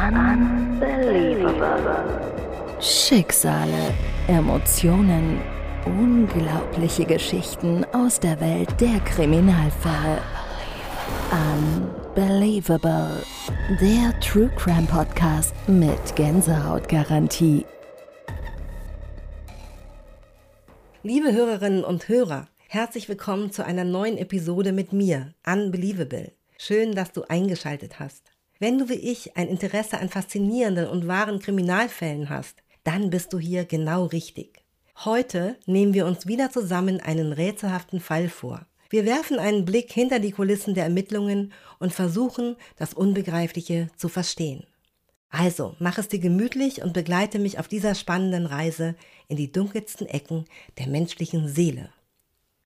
Unbelievable. Schicksale, Emotionen, unglaubliche Geschichten aus der Welt der Kriminalfälle. Unbelievable. Der True Crime Podcast mit Gänsehautgarantie. Liebe Hörerinnen und Hörer, herzlich willkommen zu einer neuen Episode mit mir, Unbelievable. Schön, dass du eingeschaltet hast. Wenn du wie ich ein Interesse an faszinierenden und wahren Kriminalfällen hast, dann bist du hier genau richtig. Heute nehmen wir uns wieder zusammen einen rätselhaften Fall vor. Wir werfen einen Blick hinter die Kulissen der Ermittlungen und versuchen, das Unbegreifliche zu verstehen. Also, mach es dir gemütlich und begleite mich auf dieser spannenden Reise in die dunkelsten Ecken der menschlichen Seele.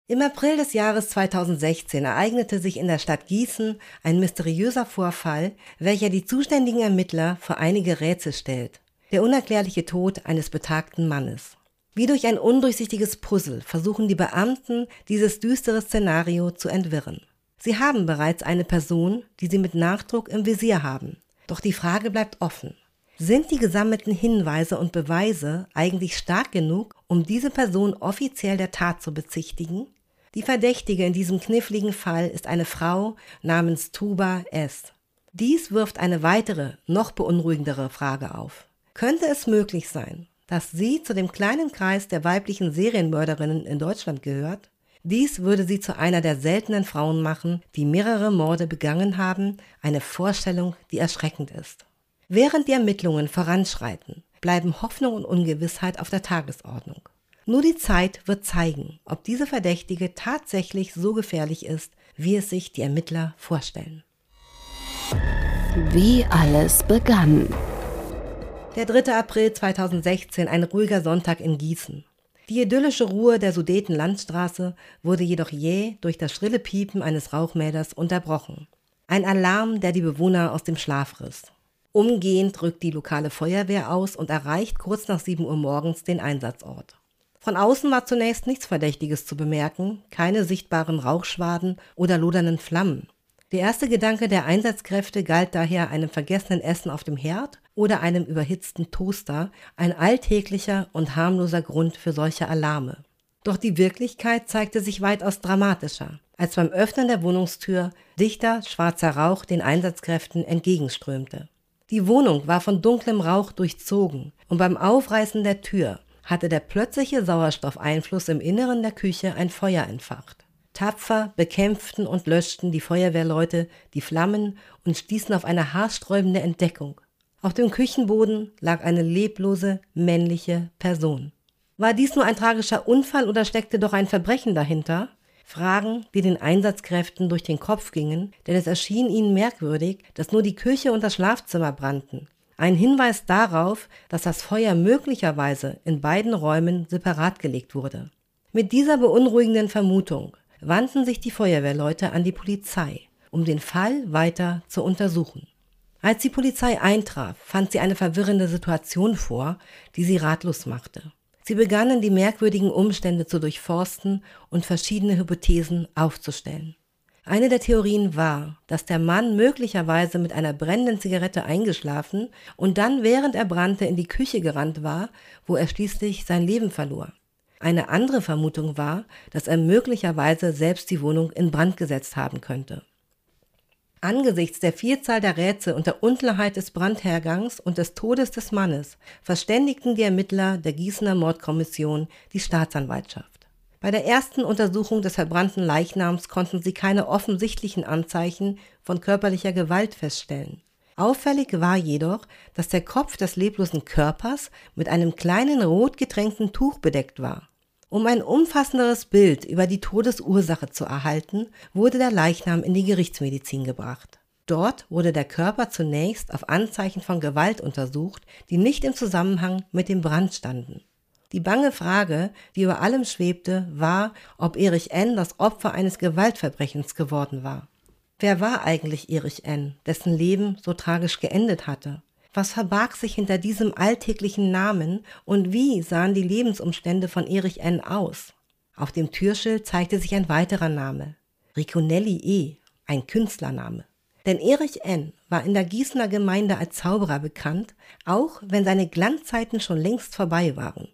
Im April des Jahres 2016 ereignete sich in der Stadt Gießen ein mysteriöser Vorfall, welcher die zuständigen Ermittler vor einige Rätsel stellt. Der unerklärliche Tod eines betagten Mannes. Wie durch ein undurchsichtiges Puzzle versuchen die Beamten, dieses düstere Szenario zu entwirren. Sie haben bereits eine Person, die sie mit Nachdruck im Visier haben. Doch die Frage bleibt offen. Sind die gesammelten Hinweise und Beweise eigentlich stark genug, um diese Person offiziell der Tat zu bezichtigen? Die Verdächtige in diesem kniffligen Fall ist eine Frau namens Tuba S. Dies wirft eine weitere, noch beunruhigendere Frage auf. Könnte es möglich sein, dass sie zu dem kleinen Kreis der weiblichen Serienmörderinnen in Deutschland gehört? Dies würde sie zu einer der seltenen Frauen machen, die mehrere Morde begangen haben, eine Vorstellung, die erschreckend ist. Während die Ermittlungen voranschreiten, bleiben Hoffnung und Ungewissheit auf der Tagesordnung. Nur die Zeit wird zeigen, ob diese Verdächtige tatsächlich so gefährlich ist, wie es sich die Ermittler vorstellen. Wie alles begann. Der 3. April 2016, ein ruhiger Sonntag in Gießen. Die idyllische Ruhe der Sudetenlandstraße wurde jedoch jäh durch das schrille Piepen eines Rauchmäders unterbrochen. Ein Alarm, der die Bewohner aus dem Schlaf riss. Umgehend rückt die lokale Feuerwehr aus und erreicht kurz nach 7 Uhr morgens den Einsatzort. Von außen war zunächst nichts Verdächtiges zu bemerken, keine sichtbaren Rauchschwaden oder lodernden Flammen. Der erste Gedanke der Einsatzkräfte galt daher einem vergessenen Essen auf dem Herd oder einem überhitzten Toaster, ein alltäglicher und harmloser Grund für solche Alarme. Doch die Wirklichkeit zeigte sich weitaus dramatischer, als beim Öffnen der Wohnungstür dichter schwarzer Rauch den Einsatzkräften entgegenströmte. Die Wohnung war von dunklem Rauch durchzogen und beim Aufreißen der Tür hatte der plötzliche Sauerstoffeinfluss im Inneren der Küche ein Feuer entfacht. Tapfer bekämpften und löschten die Feuerwehrleute die Flammen und stießen auf eine haarsträubende Entdeckung. Auf dem Küchenboden lag eine leblose männliche Person. War dies nur ein tragischer Unfall oder steckte doch ein Verbrechen dahinter? Fragen, die den Einsatzkräften durch den Kopf gingen, denn es erschien ihnen merkwürdig, dass nur die Küche und das Schlafzimmer brannten. Ein Hinweis darauf, dass das Feuer möglicherweise in beiden Räumen separat gelegt wurde. Mit dieser beunruhigenden Vermutung wandten sich die Feuerwehrleute an die Polizei, um den Fall weiter zu untersuchen. Als die Polizei eintraf, fand sie eine verwirrende Situation vor, die sie ratlos machte. Sie begannen die merkwürdigen Umstände zu durchforsten und verschiedene Hypothesen aufzustellen. Eine der Theorien war, dass der Mann möglicherweise mit einer brennenden Zigarette eingeschlafen und dann während er brannte in die Küche gerannt war, wo er schließlich sein Leben verlor. Eine andere Vermutung war, dass er möglicherweise selbst die Wohnung in Brand gesetzt haben könnte. Angesichts der Vielzahl der Rätsel und der Unklarheit des Brandhergangs und des Todes des Mannes verständigten die Ermittler der Gießener Mordkommission die Staatsanwaltschaft. Bei der ersten Untersuchung des verbrannten Leichnams konnten sie keine offensichtlichen Anzeichen von körperlicher Gewalt feststellen. Auffällig war jedoch, dass der Kopf des leblosen Körpers mit einem kleinen rot getränkten Tuch bedeckt war. Um ein umfassenderes Bild über die Todesursache zu erhalten, wurde der Leichnam in die Gerichtsmedizin gebracht. Dort wurde der Körper zunächst auf Anzeichen von Gewalt untersucht, die nicht im Zusammenhang mit dem Brand standen. Die bange Frage, die über allem schwebte, war, ob Erich N. das Opfer eines Gewaltverbrechens geworden war. Wer war eigentlich Erich N., dessen Leben so tragisch geendet hatte? Was verbarg sich hinter diesem alltäglichen Namen und wie sahen die Lebensumstände von Erich N. aus? Auf dem Türschild zeigte sich ein weiterer Name. Riconelli E., ein Künstlername. Denn Erich N. war in der Gießener Gemeinde als Zauberer bekannt, auch wenn seine Glanzzeiten schon längst vorbei waren.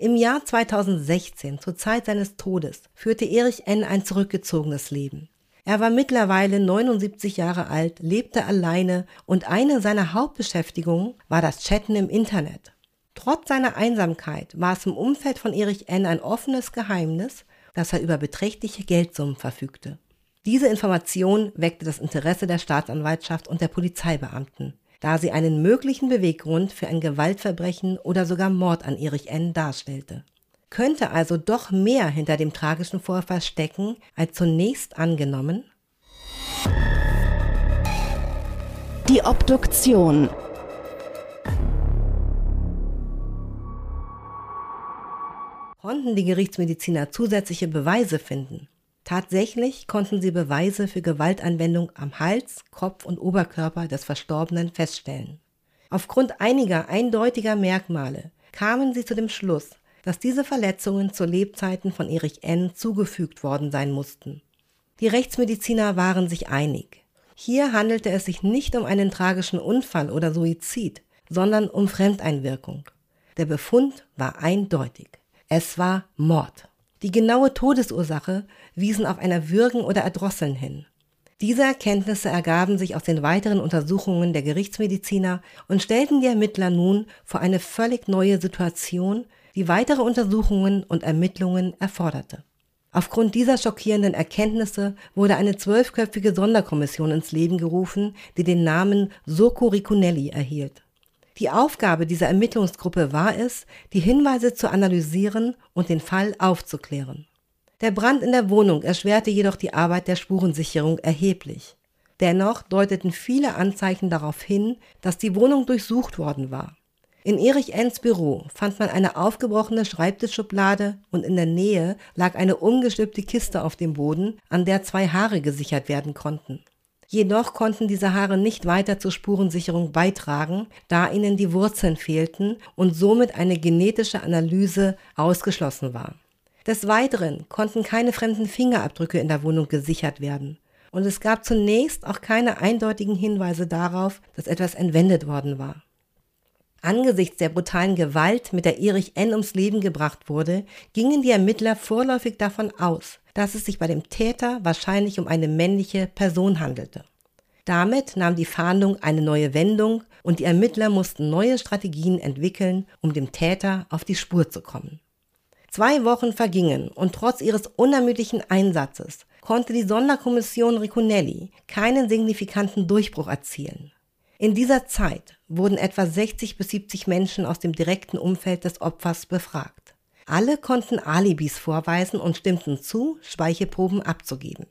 Im Jahr 2016, zur Zeit seines Todes, führte Erich N. ein zurückgezogenes Leben. Er war mittlerweile 79 Jahre alt, lebte alleine und eine seiner Hauptbeschäftigungen war das Chatten im Internet. Trotz seiner Einsamkeit war es im Umfeld von Erich N. ein offenes Geheimnis, dass er über beträchtliche Geldsummen verfügte. Diese Information weckte das Interesse der Staatsanwaltschaft und der Polizeibeamten da sie einen möglichen Beweggrund für ein Gewaltverbrechen oder sogar Mord an Erich N. darstellte. Könnte also doch mehr hinter dem tragischen Vorfall stecken, als zunächst angenommen? Die Obduktion. Konnten die Gerichtsmediziner zusätzliche Beweise finden? Tatsächlich konnten sie Beweise für Gewaltanwendung am Hals, Kopf und Oberkörper des Verstorbenen feststellen. Aufgrund einiger eindeutiger Merkmale kamen sie zu dem Schluss, dass diese Verletzungen zu Lebzeiten von Erich N. zugefügt worden sein mussten. Die Rechtsmediziner waren sich einig. Hier handelte es sich nicht um einen tragischen Unfall oder Suizid, sondern um Fremdeinwirkung. Der Befund war eindeutig. Es war Mord. Die genaue Todesursache wiesen auf einer Würgen oder Erdrosseln hin. Diese Erkenntnisse ergaben sich aus den weiteren Untersuchungen der Gerichtsmediziner und stellten die Ermittler nun vor eine völlig neue Situation, die weitere Untersuchungen und Ermittlungen erforderte. Aufgrund dieser schockierenden Erkenntnisse wurde eine zwölfköpfige Sonderkommission ins Leben gerufen, die den Namen Soko Ricunelli erhielt. Die Aufgabe dieser Ermittlungsgruppe war es, die Hinweise zu analysieren und den Fall aufzuklären. Der Brand in der Wohnung erschwerte jedoch die Arbeit der Spurensicherung erheblich. Dennoch deuteten viele Anzeichen darauf hin, dass die Wohnung durchsucht worden war. In Erich Enns Büro fand man eine aufgebrochene Schreibtischschublade und in der Nähe lag eine umgestülpte Kiste auf dem Boden, an der zwei Haare gesichert werden konnten. Jedoch konnten diese Haare nicht weiter zur Spurensicherung beitragen, da ihnen die Wurzeln fehlten und somit eine genetische Analyse ausgeschlossen war. Des Weiteren konnten keine fremden Fingerabdrücke in der Wohnung gesichert werden. Und es gab zunächst auch keine eindeutigen Hinweise darauf, dass etwas entwendet worden war. Angesichts der brutalen Gewalt, mit der Erich N. ums Leben gebracht wurde, gingen die Ermittler vorläufig davon aus, dass es sich bei dem Täter wahrscheinlich um eine männliche Person handelte. Damit nahm die Fahndung eine neue Wendung und die Ermittler mussten neue Strategien entwickeln, um dem Täter auf die Spur zu kommen. Zwei Wochen vergingen und trotz ihres unermüdlichen Einsatzes konnte die Sonderkommission Ricunelli keinen signifikanten Durchbruch erzielen. In dieser Zeit wurden etwa 60 bis 70 Menschen aus dem direkten Umfeld des Opfers befragt. Alle konnten Alibis vorweisen und stimmten zu, Speichelproben abzugeben.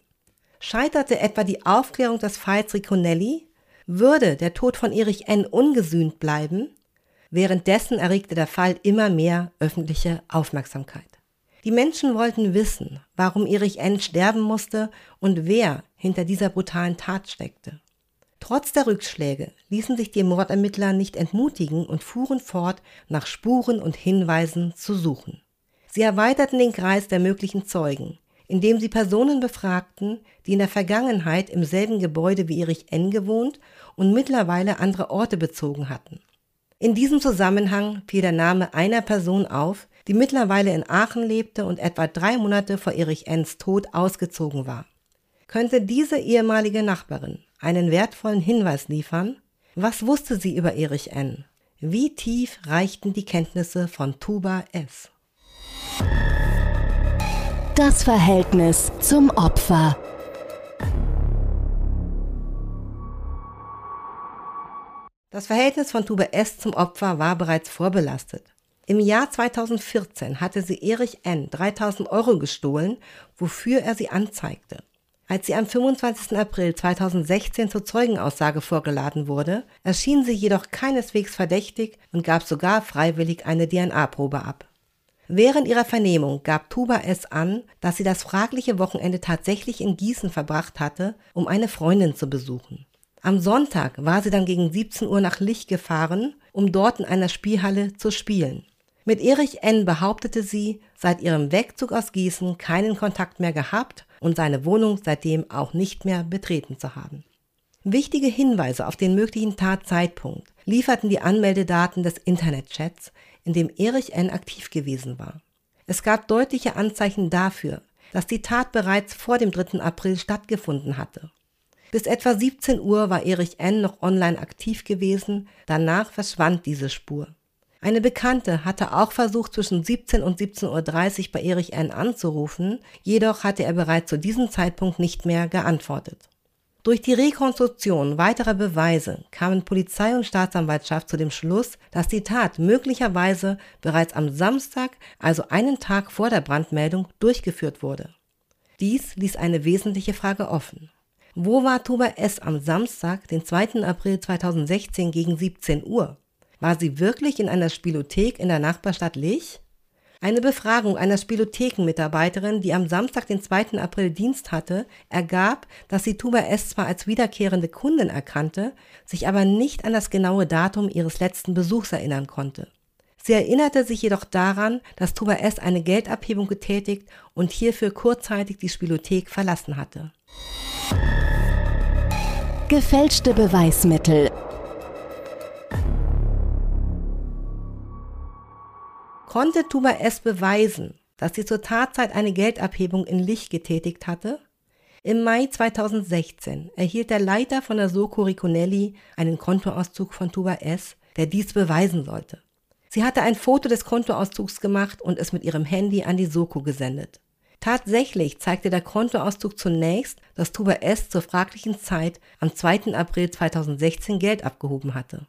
Scheiterte etwa die Aufklärung des Falls Riconelli, würde der Tod von Erich N. ungesühnt bleiben, währenddessen erregte der Fall immer mehr öffentliche Aufmerksamkeit. Die Menschen wollten wissen, warum Erich N. sterben musste und wer hinter dieser brutalen Tat steckte. Trotz der Rückschläge ließen sich die Mordermittler nicht entmutigen und fuhren fort, nach Spuren und Hinweisen zu suchen. Sie erweiterten den Kreis der möglichen Zeugen, indem sie Personen befragten, die in der Vergangenheit im selben Gebäude wie Erich N. gewohnt und mittlerweile andere Orte bezogen hatten. In diesem Zusammenhang fiel der Name einer Person auf, die mittlerweile in Aachen lebte und etwa drei Monate vor Erich N.s Tod ausgezogen war. Könnte diese ehemalige Nachbarin einen wertvollen Hinweis liefern? Was wusste sie über Erich N.? Wie tief reichten die Kenntnisse von Tuba S.? Das Verhältnis zum Opfer. Das Verhältnis von Tube S zum Opfer war bereits vorbelastet. Im Jahr 2014 hatte sie Erich N. 3000 Euro gestohlen, wofür er sie anzeigte. Als sie am 25. April 2016 zur Zeugenaussage vorgeladen wurde, erschien sie jedoch keineswegs verdächtig und gab sogar freiwillig eine DNA-Probe ab. Während ihrer Vernehmung gab Tuba es an, dass sie das fragliche Wochenende tatsächlich in Gießen verbracht hatte, um eine Freundin zu besuchen. Am Sonntag war sie dann gegen 17 Uhr nach Lich gefahren, um dort in einer Spielhalle zu spielen. Mit Erich N. behauptete sie, seit ihrem Wegzug aus Gießen keinen Kontakt mehr gehabt und seine Wohnung seitdem auch nicht mehr betreten zu haben. Wichtige Hinweise auf den möglichen Tatzeitpunkt lieferten die Anmeldedaten des Internetchats, in dem Erich N. aktiv gewesen war. Es gab deutliche Anzeichen dafür, dass die Tat bereits vor dem 3. April stattgefunden hatte. Bis etwa 17 Uhr war Erich N. noch online aktiv gewesen, danach verschwand diese Spur. Eine Bekannte hatte auch versucht, zwischen 17 und 17.30 Uhr bei Erich N. anzurufen, jedoch hatte er bereits zu diesem Zeitpunkt nicht mehr geantwortet. Durch die Rekonstruktion weiterer Beweise kamen Polizei und Staatsanwaltschaft zu dem Schluss, dass die Tat möglicherweise bereits am Samstag, also einen Tag vor der Brandmeldung, durchgeführt wurde. Dies ließ eine wesentliche Frage offen. Wo war Tuba S. am Samstag, den 2. April 2016 gegen 17 Uhr? War sie wirklich in einer Spielothek in der Nachbarstadt Lich? Eine Befragung einer Spielothekenmitarbeiterin, die am Samstag, den 2. April Dienst hatte, ergab, dass sie Tuba S. zwar als wiederkehrende Kundin erkannte, sich aber nicht an das genaue Datum ihres letzten Besuchs erinnern konnte. Sie erinnerte sich jedoch daran, dass Tuba S. eine Geldabhebung getätigt und hierfür kurzzeitig die Spielothek verlassen hatte. Gefälschte Beweismittel Konnte Tuba S. beweisen, dass sie zur Tatzeit eine Geldabhebung in Licht getätigt hatte? Im Mai 2016 erhielt der Leiter von der Soko Riconelli einen Kontoauszug von Tuba S., der dies beweisen sollte. Sie hatte ein Foto des Kontoauszugs gemacht und es mit ihrem Handy an die Soko gesendet. Tatsächlich zeigte der Kontoauszug zunächst, dass Tuba S. zur fraglichen Zeit am 2. April 2016 Geld abgehoben hatte.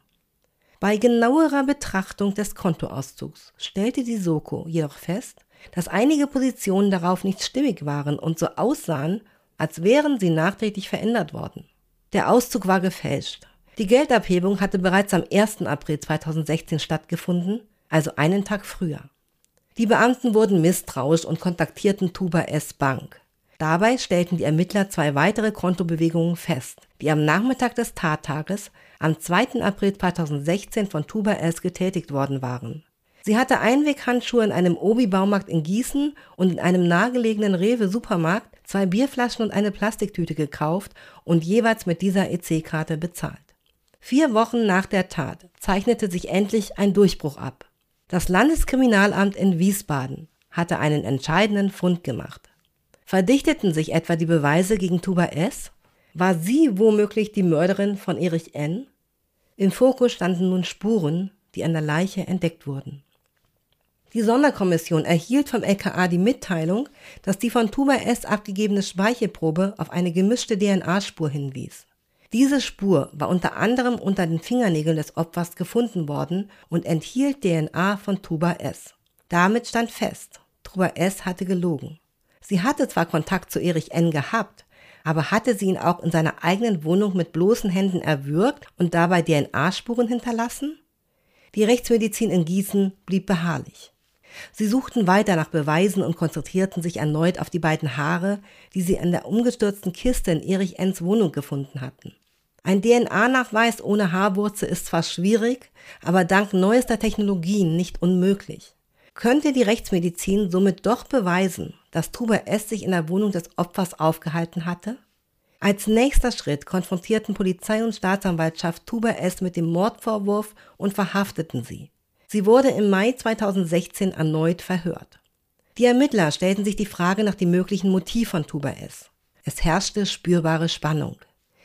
Bei genauerer Betrachtung des Kontoauszugs stellte die Soko jedoch fest, dass einige Positionen darauf nicht stimmig waren und so aussahen, als wären sie nachträglich verändert worden. Der Auszug war gefälscht. Die Geldabhebung hatte bereits am 1. April 2016 stattgefunden, also einen Tag früher. Die Beamten wurden misstrauisch und kontaktierten Tuba S. Bank. Dabei stellten die Ermittler zwei weitere Kontobewegungen fest, die am Nachmittag des Tattages am 2. April 2016 von Tuba S. getätigt worden waren. Sie hatte Einweghandschuhe in einem Obi-Baumarkt in Gießen und in einem nahegelegenen Rewe-Supermarkt zwei Bierflaschen und eine Plastiktüte gekauft und jeweils mit dieser EC-Karte bezahlt. Vier Wochen nach der Tat zeichnete sich endlich ein Durchbruch ab. Das Landeskriminalamt in Wiesbaden hatte einen entscheidenden Fund gemacht. Verdichteten sich etwa die Beweise gegen Tuba S? War sie womöglich die Mörderin von Erich N? Im Fokus standen nun Spuren, die an der Leiche entdeckt wurden. Die Sonderkommission erhielt vom LKA die Mitteilung, dass die von Tuba S. abgegebene Speichelprobe auf eine gemischte DNA-Spur hinwies. Diese Spur war unter anderem unter den Fingernägeln des Opfers gefunden worden und enthielt DNA von Tuba S. Damit stand fest, Tuba S. hatte gelogen. Sie hatte zwar Kontakt zu Erich N. gehabt, aber hatte sie ihn auch in seiner eigenen Wohnung mit bloßen Händen erwürgt und dabei DNA-Spuren hinterlassen? Die Rechtsmedizin in Gießen blieb beharrlich. Sie suchten weiter nach Beweisen und konzentrierten sich erneut auf die beiden Haare, die sie an der umgestürzten Kiste in Erich N.s Wohnung gefunden hatten. Ein DNA-Nachweis ohne Haarwurzel ist zwar schwierig, aber dank neuester Technologien nicht unmöglich. Könnte die Rechtsmedizin somit doch beweisen, dass Tuba S. sich in der Wohnung des Opfers aufgehalten hatte? Als nächster Schritt konfrontierten Polizei und Staatsanwaltschaft Tuba S. mit dem Mordvorwurf und verhafteten sie. Sie wurde im Mai 2016 erneut verhört. Die Ermittler stellten sich die Frage nach dem möglichen Motiv von Tuba S. Es herrschte spürbare Spannung.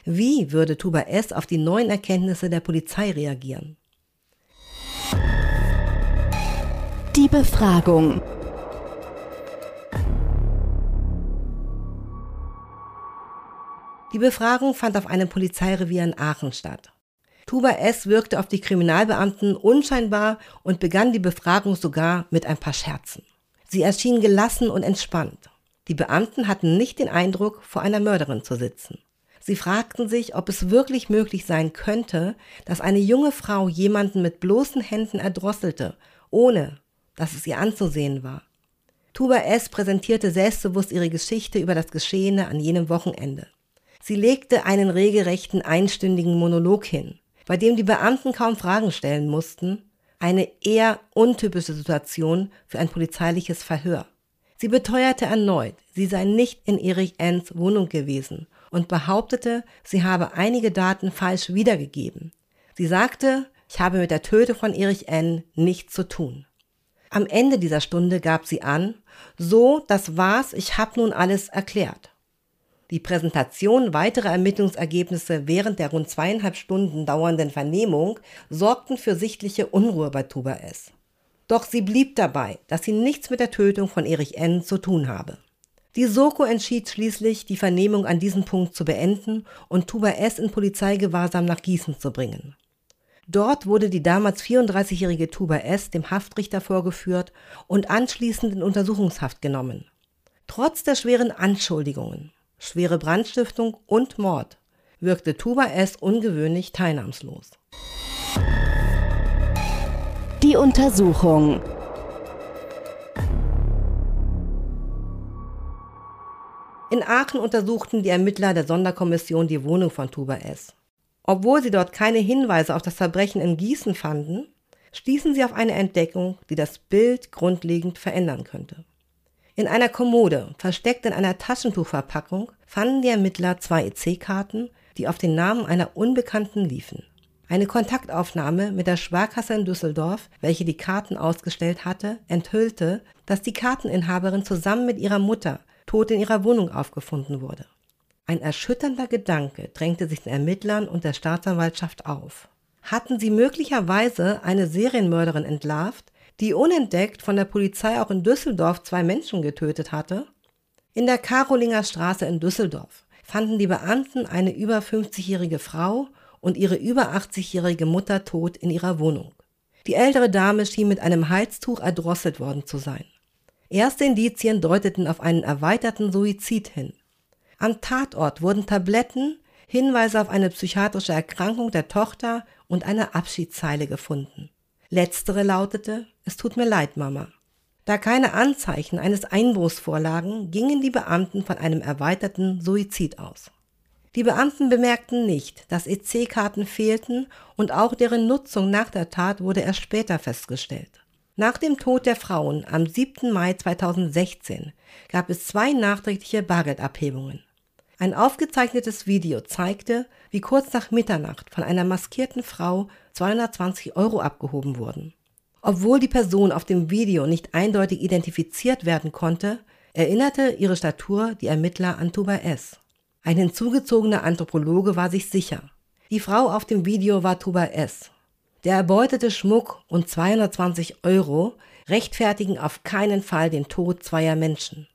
Wie würde Tuba S. auf die neuen Erkenntnisse der Polizei reagieren? Die Befragung. Die Befragung fand auf einem Polizeirevier in Aachen statt. Tuba S. wirkte auf die Kriminalbeamten unscheinbar und begann die Befragung sogar mit ein paar Scherzen. Sie erschien gelassen und entspannt. Die Beamten hatten nicht den Eindruck, vor einer Mörderin zu sitzen. Sie fragten sich, ob es wirklich möglich sein könnte, dass eine junge Frau jemanden mit bloßen Händen erdrosselte, ohne dass es ihr anzusehen war. Tuba S. präsentierte selbstbewusst ihre Geschichte über das Geschehene an jenem Wochenende. Sie legte einen regelrechten einstündigen Monolog hin, bei dem die Beamten kaum Fragen stellen mussten, eine eher untypische Situation für ein polizeiliches Verhör. Sie beteuerte erneut, sie sei nicht in Erich N.s Wohnung gewesen und behauptete, sie habe einige Daten falsch wiedergegeben. Sie sagte, ich habe mit der Tötung von Erich N. nichts zu tun. Am Ende dieser Stunde gab sie an, so, das war's, ich hab nun alles erklärt. Die Präsentation weiterer Ermittlungsergebnisse während der rund zweieinhalb Stunden dauernden Vernehmung sorgten für sichtliche Unruhe bei Tuba S. Doch sie blieb dabei, dass sie nichts mit der Tötung von Erich N. zu tun habe. Die Soko entschied schließlich, die Vernehmung an diesem Punkt zu beenden und Tuba S. in Polizeigewahrsam nach Gießen zu bringen. Dort wurde die damals 34-jährige Tuba S. dem Haftrichter vorgeführt und anschließend in Untersuchungshaft genommen. Trotz der schweren Anschuldigungen, schwere Brandstiftung und Mord wirkte Tuba S. ungewöhnlich teilnahmslos. Die Untersuchung. In Aachen untersuchten die Ermittler der Sonderkommission die Wohnung von Tuba S. Obwohl sie dort keine Hinweise auf das Verbrechen in Gießen fanden, stießen sie auf eine Entdeckung, die das Bild grundlegend verändern könnte. In einer Kommode, versteckt in einer Taschentuchverpackung, fanden die Ermittler zwei EC-Karten, die auf den Namen einer Unbekannten liefen. Eine Kontaktaufnahme mit der Sparkasse in Düsseldorf, welche die Karten ausgestellt hatte, enthüllte, dass die Karteninhaberin zusammen mit ihrer Mutter tot in ihrer Wohnung aufgefunden wurde. Ein erschütternder Gedanke drängte sich den Ermittlern und der Staatsanwaltschaft auf. Hatten sie möglicherweise eine Serienmörderin entlarvt, die unentdeckt von der Polizei auch in Düsseldorf zwei Menschen getötet hatte? In der Karolinger Straße in Düsseldorf fanden die Beamten eine über 50-jährige Frau und ihre über 80-jährige Mutter tot in ihrer Wohnung. Die ältere Dame schien mit einem Halstuch erdrosselt worden zu sein. Erste Indizien deuteten auf einen erweiterten Suizid hin. Am Tatort wurden Tabletten, Hinweise auf eine psychiatrische Erkrankung der Tochter und eine Abschiedszeile gefunden. Letztere lautete, es tut mir leid, Mama. Da keine Anzeichen eines Einbruchs vorlagen, gingen die Beamten von einem erweiterten Suizid aus. Die Beamten bemerkten nicht, dass EC-Karten fehlten und auch deren Nutzung nach der Tat wurde erst später festgestellt. Nach dem Tod der Frauen am 7. Mai 2016 gab es zwei nachträgliche Bargeldabhebungen. Ein aufgezeichnetes Video zeigte, wie kurz nach Mitternacht von einer maskierten Frau 220 Euro abgehoben wurden. Obwohl die Person auf dem Video nicht eindeutig identifiziert werden konnte, erinnerte ihre Statur die Ermittler an Tuba S. Ein hinzugezogener Anthropologe war sich sicher. Die Frau auf dem Video war Tuba S. Der erbeutete Schmuck und 220 Euro rechtfertigen auf keinen Fall den Tod zweier Menschen.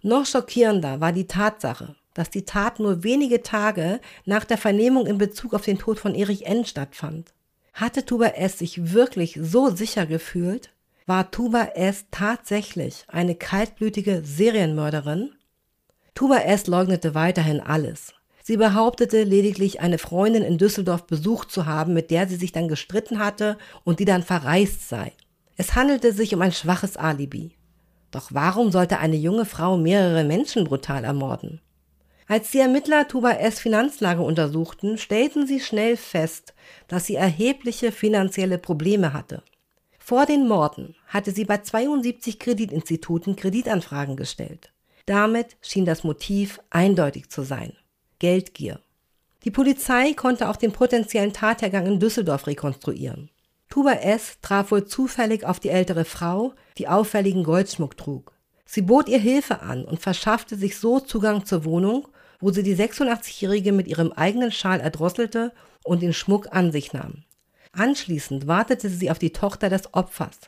Noch schockierender war die Tatsache, dass die Tat nur wenige Tage nach der Vernehmung in Bezug auf den Tod von Erich N. stattfand. Hatte Tuba S. sich wirklich so sicher gefühlt? War Tuba S. tatsächlich eine kaltblütige Serienmörderin? Tuba S. leugnete weiterhin alles. Sie behauptete lediglich, eine Freundin in Düsseldorf besucht zu haben, mit der sie sich dann gestritten hatte und die dann verreist sei. Es handelte sich um ein schwaches Alibi. Doch warum sollte eine junge Frau mehrere Menschen brutal ermorden? Als die Ermittler Tuba S. Finanzlage untersuchten, stellten sie schnell fest, dass sie erhebliche finanzielle Probleme hatte. Vor den Morden hatte sie bei 72 Kreditinstituten Kreditanfragen gestellt. Damit schien das Motiv eindeutig zu sein. Geldgier. Die Polizei konnte auch den potenziellen Tathergang in Düsseldorf rekonstruieren. Tuba S. traf wohl zufällig auf die ältere Frau, die auffälligen Goldschmuck trug. Sie bot ihr Hilfe an und verschaffte sich so Zugang zur Wohnung, wo sie die 86-Jährige mit ihrem eigenen Schal erdrosselte und den Schmuck an sich nahm. Anschließend wartete sie auf die Tochter des Opfers.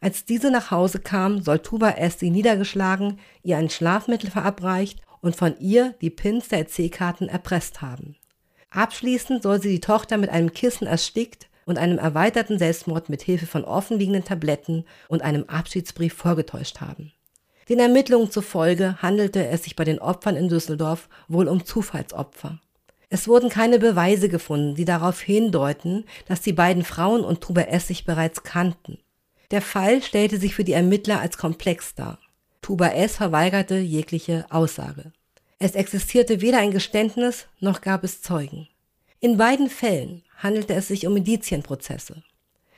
Als diese nach Hause kam, soll Tuba S. sie niedergeschlagen, ihr ein Schlafmittel verabreicht und von ihr die Pins der EC-Karten erpresst haben. Abschließend soll sie die Tochter mit einem Kissen erstickt und einem erweiterten Selbstmord mit Hilfe von offenliegenden Tabletten und einem Abschiedsbrief vorgetäuscht haben. Den Ermittlungen zufolge handelte es sich bei den Opfern in Düsseldorf wohl um Zufallsopfer. Es wurden keine Beweise gefunden, die darauf hindeuten, dass die beiden Frauen und Truber S. sich bereits kannten. Der Fall stellte sich für die Ermittler als komplex dar. Tuba S. verweigerte jegliche Aussage. Es existierte weder ein Geständnis noch gab es Zeugen. In beiden Fällen handelte es sich um Indizienprozesse.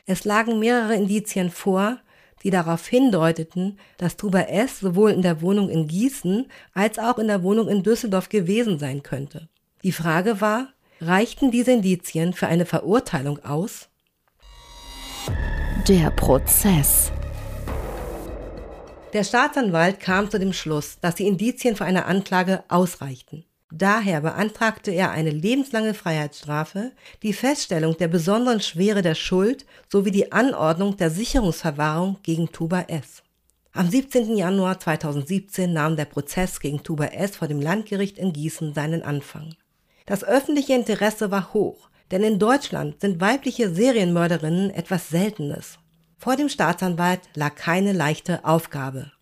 Es lagen mehrere Indizien vor, die darauf hindeuteten, dass Tuba S. sowohl in der Wohnung in Gießen als auch in der Wohnung in Düsseldorf gewesen sein könnte. Die Frage war, reichten diese Indizien für eine Verurteilung aus? Der Prozess. Der Staatsanwalt kam zu dem Schluss, dass die Indizien für eine Anklage ausreichten. Daher beantragte er eine lebenslange Freiheitsstrafe, die Feststellung der besonderen Schwere der Schuld sowie die Anordnung der Sicherungsverwahrung gegen Tuba S. Am 17. Januar 2017 nahm der Prozess gegen Tuba S. vor dem Landgericht in Gießen seinen Anfang. Das öffentliche Interesse war hoch, denn in Deutschland sind weibliche Serienmörderinnen etwas Seltenes. Vor dem Staatsanwalt lag keine leichte Aufgabe.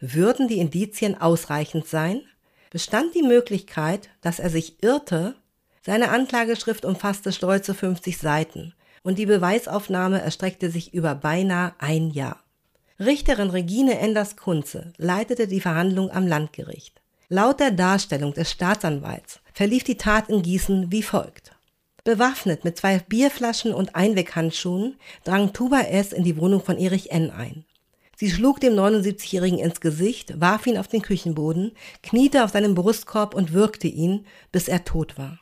Würden die Indizien ausreichend sein? Bestand die Möglichkeit, dass er sich irrte. Seine Anklageschrift umfasste stolze 50 Seiten und die Beweisaufnahme erstreckte sich über beinahe ein Jahr. Richterin Regine Enders-Kunze leitete die Verhandlung am Landgericht. Laut der Darstellung des Staatsanwalts verlief die Tat in Gießen wie folgt. Bewaffnet mit zwei Bierflaschen und Einweghandschuhen drang Tuba S. in die Wohnung von Erich N. ein. Sie schlug dem 79-Jährigen ins Gesicht, warf ihn auf den Küchenboden, kniete auf seinem Brustkorb und würgte ihn, bis er tot war.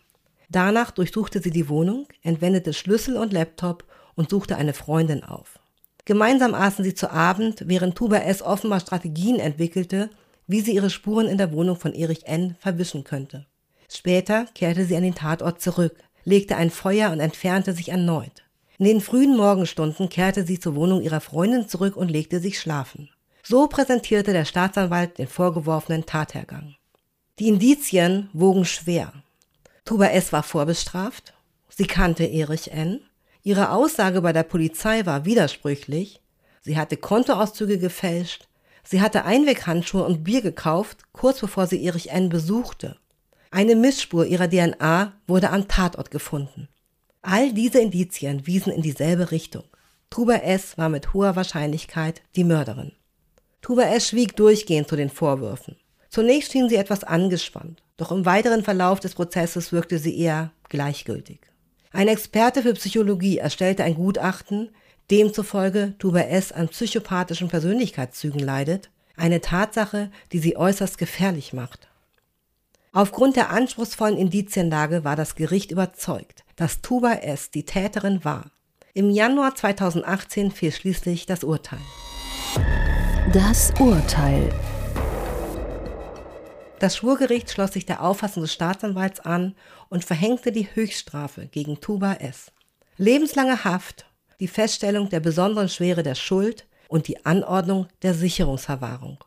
Danach durchsuchte sie die Wohnung, entwendete Schlüssel und Laptop und suchte eine Freundin auf. Gemeinsam aßen sie zu Abend, während Tuba S. offenbar Strategien entwickelte, wie sie ihre Spuren in der Wohnung von Erich N. verwischen könnte. Später kehrte sie an den Tatort zurück, legte ein Feuer und entfernte sich erneut. In den frühen Morgenstunden kehrte sie zur Wohnung ihrer Freundin zurück und legte sich schlafen. So präsentierte der Staatsanwalt den vorgeworfenen Tathergang. Die Indizien wogen schwer. Tuba S. war vorbestraft. Sie kannte Erich N. Ihre Aussage bei der Polizei war widersprüchlich. Sie hatte Kontoauszüge gefälscht. Sie hatte Einweghandschuhe und Bier gekauft, kurz bevor sie Erich N. besuchte. Eine Missspur ihrer DNA wurde am Tatort gefunden. All diese Indizien wiesen in dieselbe Richtung. Tuba S. war mit hoher Wahrscheinlichkeit die Mörderin. Tuba S. schwieg durchgehend zu den Vorwürfen. Zunächst schien sie etwas angespannt, doch im weiteren Verlauf des Prozesses wirkte sie eher gleichgültig. Ein Experte für Psychologie erstellte ein Gutachten, demzufolge Tuba S. an psychopathischen Persönlichkeitszügen leidet, eine Tatsache, die sie äußerst gefährlich macht. Aufgrund der anspruchsvollen Indizienlage war das Gericht überzeugt, dass Tuba S. die Täterin war. Im Januar 2018 fiel schließlich das Urteil. Das Urteil. Das Schwurgericht schloss sich der Auffassung des Staatsanwalts an und verhängte die Höchststrafe gegen Tuba S. Lebenslange Haft, die Feststellung der besonderen Schwere der Schuld und die Anordnung der Sicherungsverwahrung.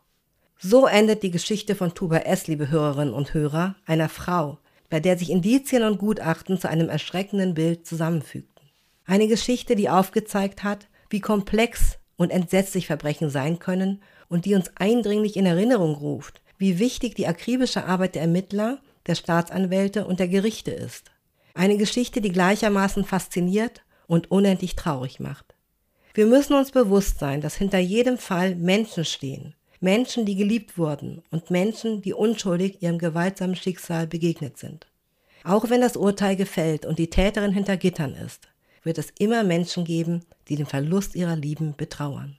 So endet die Geschichte von Tuba S., liebe Hörerinnen und Hörer, einer Frau, bei der sich Indizien und Gutachten zu einem erschreckenden Bild zusammenfügten. Eine Geschichte, die aufgezeigt hat, wie komplex und entsetzlich Verbrechen sein können und die uns eindringlich in Erinnerung ruft, wie wichtig die akribische Arbeit der Ermittler, der Staatsanwälte und der Gerichte ist. Eine Geschichte, die gleichermaßen fasziniert und unendlich traurig macht. Wir müssen uns bewusst sein, dass hinter jedem Fall Menschen stehen, Menschen, die geliebt wurden und Menschen, die unschuldig ihrem gewaltsamen Schicksal begegnet sind. Auch wenn das Urteil gefällt und die Täterin hinter Gittern ist, wird es immer Menschen geben, die den Verlust ihrer Lieben betrauern.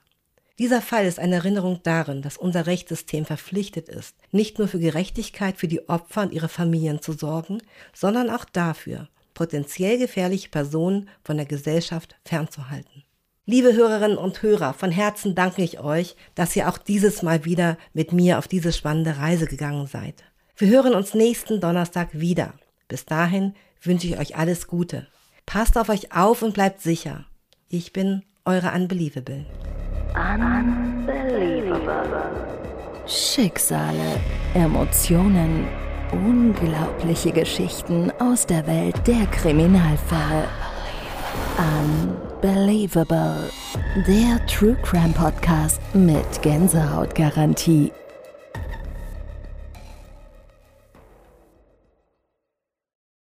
Dieser Fall ist eine Erinnerung darin, dass unser Rechtssystem verpflichtet ist, nicht nur für Gerechtigkeit für die Opfer und ihre Familien zu sorgen, sondern auch dafür, potenziell gefährliche Personen von der Gesellschaft fernzuhalten. Liebe Hörerinnen und Hörer, von Herzen danke ich euch, dass ihr auch dieses Mal wieder mit mir auf diese spannende Reise gegangen seid. Wir hören uns nächsten Donnerstag wieder. Bis dahin wünsche ich euch alles Gute. Passt auf euch auf und bleibt sicher. Ich bin eure Unbelievable. Unbelievable. Schicksale, Emotionen, unglaubliche Geschichten aus der Welt der Kriminalfälle. Unbelievable. Der True Crime Podcast mit Gänsehautgarantie.